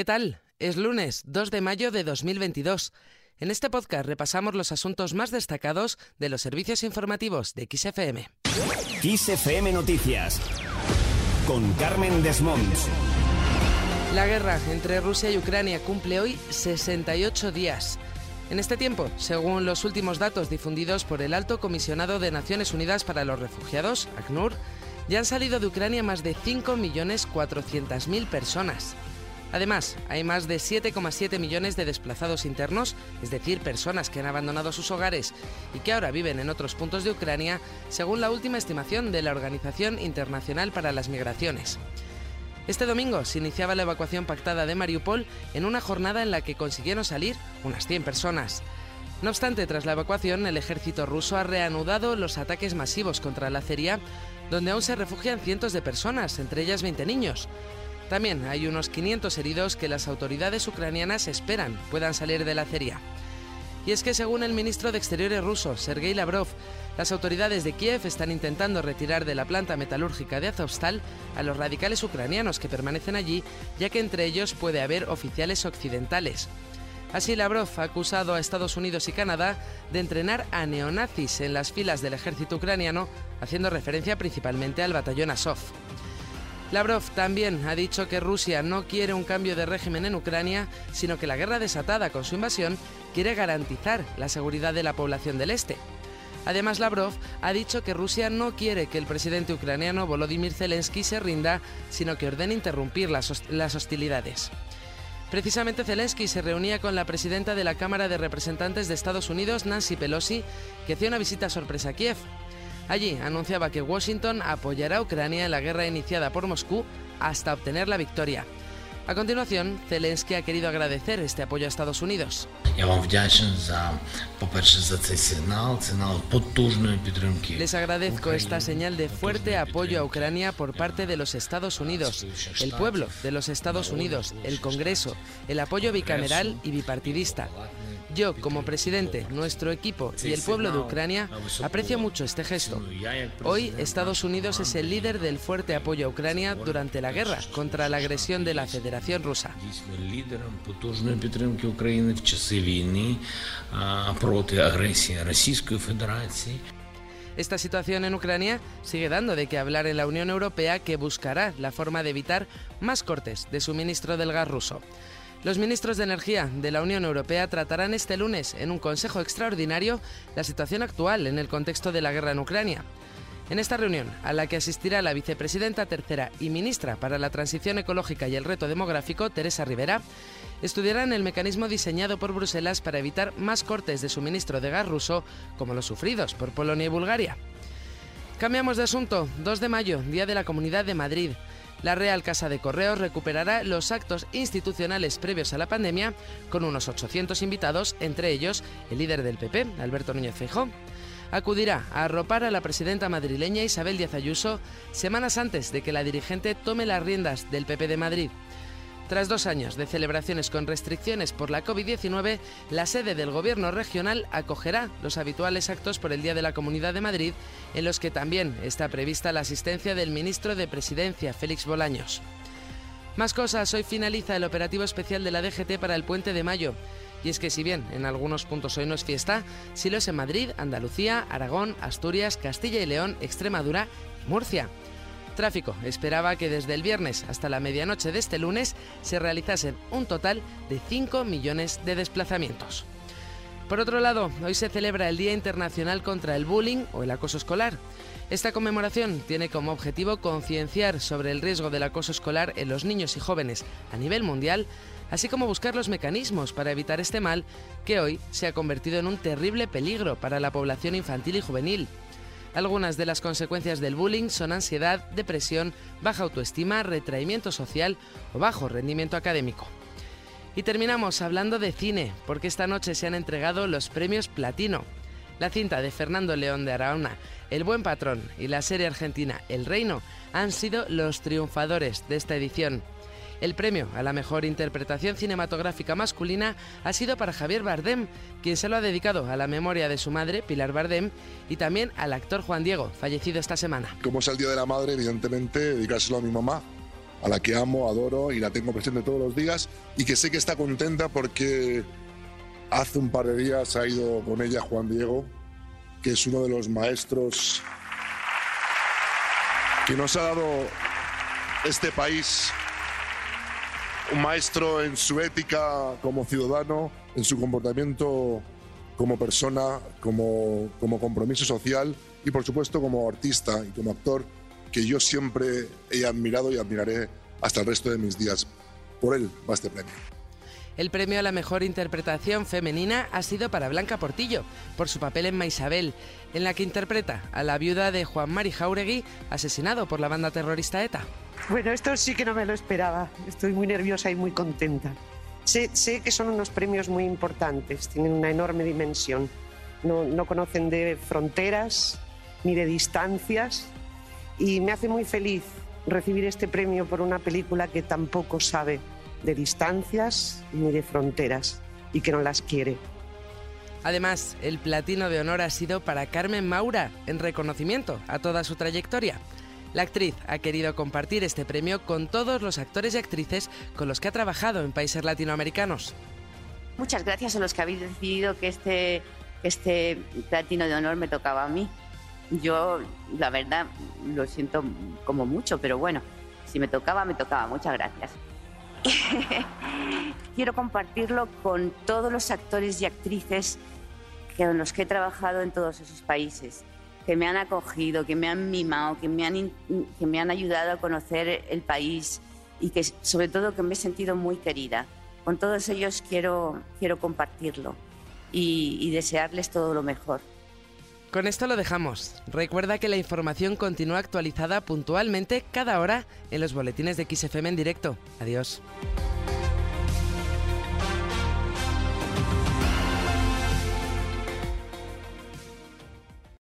¿Qué tal? Es lunes 2 de mayo de 2022. En este podcast repasamos los asuntos más destacados de los servicios informativos de XFM. XFM Noticias con Carmen Desmonts. La guerra entre Rusia y Ucrania cumple hoy 68 días. En este tiempo, según los últimos datos difundidos por el Alto Comisionado de Naciones Unidas para los Refugiados, ACNUR, ya han salido de Ucrania más de 5.400.000 personas. Además, hay más de 7,7 millones de desplazados internos, es decir, personas que han abandonado sus hogares y que ahora viven en otros puntos de Ucrania, según la última estimación de la Organización Internacional para las Migraciones. Este domingo se iniciaba la evacuación pactada de Mariupol en una jornada en la que consiguieron salir unas 100 personas. No obstante, tras la evacuación, el ejército ruso ha reanudado los ataques masivos contra la acería, donde aún se refugian cientos de personas, entre ellas 20 niños. También hay unos 500 heridos que las autoridades ucranianas esperan puedan salir de la acería. Y es que según el ministro de Exteriores ruso, Sergei Lavrov, las autoridades de Kiev están intentando retirar de la planta metalúrgica de Azovstal a los radicales ucranianos que permanecen allí, ya que entre ellos puede haber oficiales occidentales. Así, Lavrov ha acusado a Estados Unidos y Canadá de entrenar a neonazis en las filas del ejército ucraniano, haciendo referencia principalmente al batallón Azov. Lavrov también ha dicho que Rusia no quiere un cambio de régimen en Ucrania, sino que la guerra desatada con su invasión quiere garantizar la seguridad de la población del este. Además, Lavrov ha dicho que Rusia no quiere que el presidente ucraniano Volodymyr Zelensky se rinda, sino que ordene interrumpir las, hostilidades. Precisamente Zelensky se reunía con la presidenta de la Cámara de Representantes de Estados Unidos, Nancy Pelosi, que hacía una visita sorpresa a Kiev. Allí anunciaba que Washington apoyará a Ucrania en la guerra iniciada por Moscú hasta obtener la victoria. A continuación, Zelensky ha querido agradecer este apoyo a Estados Unidos. Les agradezco esta señal de fuerte apoyo a Ucrania por parte de los Estados Unidos, el pueblo de los Estados Unidos, el Congreso, el apoyo bicameral y bipartidista. Yo, como presidente, nuestro equipo y el pueblo de Ucrania aprecio mucho este gesto. Hoy Estados Unidos es el líder del fuerte apoyo a Ucrania durante la guerra contra la agresión de la Federación Rusa. Esta situación en Ucrania sigue dando de qué hablar en la Unión Europea que buscará la forma de evitar más cortes de suministro del gas ruso. Los ministros de Energía de la Unión Europea tratarán este lunes en un Consejo Extraordinario la situación actual en el contexto de la guerra en Ucrania. En esta reunión, a la que asistirá la vicepresidenta tercera y ministra para la Transición Ecológica y el Reto Demográfico, Teresa Rivera, estudiarán el mecanismo diseñado por Bruselas para evitar más cortes de suministro de gas ruso como los sufridos por Polonia y Bulgaria. Cambiamos de asunto. 2 de mayo, Día de la Comunidad de Madrid. La Real Casa de Correos recuperará los actos institucionales previos a la pandemia con unos 800 invitados, entre ellos el líder del PP, Alberto Núñez Feijóo. Acudirá a arropar a la presidenta madrileña Isabel Díaz Ayuso semanas antes de que la dirigente tome las riendas del PP de Madrid. Tras dos años de celebraciones con restricciones por la COVID-19, la sede del Gobierno regional acogerá los habituales actos por el Día de la Comunidad de Madrid, en los que también está prevista la asistencia del ministro de Presidencia, Félix Bolaños. Más cosas, hoy finaliza el operativo especial de la DGT para el puente de mayo. Y es que si bien en algunos puntos hoy no es fiesta, sí lo es en Madrid, Andalucía, Aragón, Asturias, Castilla y León, Extremadura y Murcia. Tráfico esperaba que desde el viernes hasta la medianoche de este lunes se realizasen un total de 5 millones de desplazamientos. Por otro lado, hoy se celebra el Día Internacional contra el Bullying o el Acoso Escolar. Esta conmemoración tiene como objetivo concienciar sobre el riesgo del acoso escolar en los niños y jóvenes a nivel mundial, así como buscar los mecanismos para evitar este mal que hoy se ha convertido en un terrible peligro para la población infantil y juvenil. Algunas de las consecuencias del bullying son ansiedad, depresión, baja autoestima, retraimiento social o bajo rendimiento académico. Y terminamos hablando de cine, porque esta noche se han entregado los premios Platino. La cinta de Fernando León de Araona, El Buen Patrón y la serie argentina El Reino han sido los triunfadores de esta edición. El premio a la mejor interpretación cinematográfica masculina ha sido para Javier Bardem, quien se lo ha dedicado a la memoria de su madre, Pilar Bardem, y también al actor Juan Diego, fallecido esta semana. Como es el Día de la Madre, evidentemente, dedicárselo a mi mamá, a la que amo, adoro y la tengo presente todos los días y que sé que está contenta porque hace un par de días ha ido con ella Juan Diego, que es uno de los maestros que nos ha dado este país, un maestro en su ética como ciudadano, en su comportamiento como persona, como, como compromiso social y por supuesto como artista y como actor que yo siempre he admirado y admiraré hasta el resto de mis días. Por él va este premio. El premio a la mejor interpretación femenina ha sido para Blanca Portillo, por su papel en Maisabel, en la que interpreta a la viuda de Juan Mari Jauregui, asesinado por la banda terrorista ETA. Bueno, esto sí que no me lo esperaba. Estoy muy nerviosa y muy contenta. Sé, que son unos premios muy importantes, tienen una enorme dimensión. No conocen de fronteras ni de distancias y me hace muy feliz recibir este premio por una película que tampoco sabe de distancias ni de fronteras y que no las quiere. Además, el platino de honor ha sido para Carmen Maura, en reconocimiento a toda su trayectoria. La actriz ha querido compartir este premio con todos los actores y actrices con los que ha trabajado en países latinoamericanos. Muchas gracias a los que habéis decidido que este, este platino de honor me tocaba a mí. Yo, la verdad, lo siento como mucho, pero bueno, si me tocaba, me tocaba. Muchas gracias. Quiero compartirlo con todos los actores y actrices con los que he trabajado en todos esos países, que me han acogido, que me han mimado, que me han, que me han ayudado a conocer el país y que sobre todo que me he sentido muy querida. Con todos ellos quiero, quiero compartirlo y, y desearles todo lo mejor. Con esto lo dejamos. Recuerda que la información continúa actualizada puntualmente cada hora en los boletines de XFM en directo. Adiós.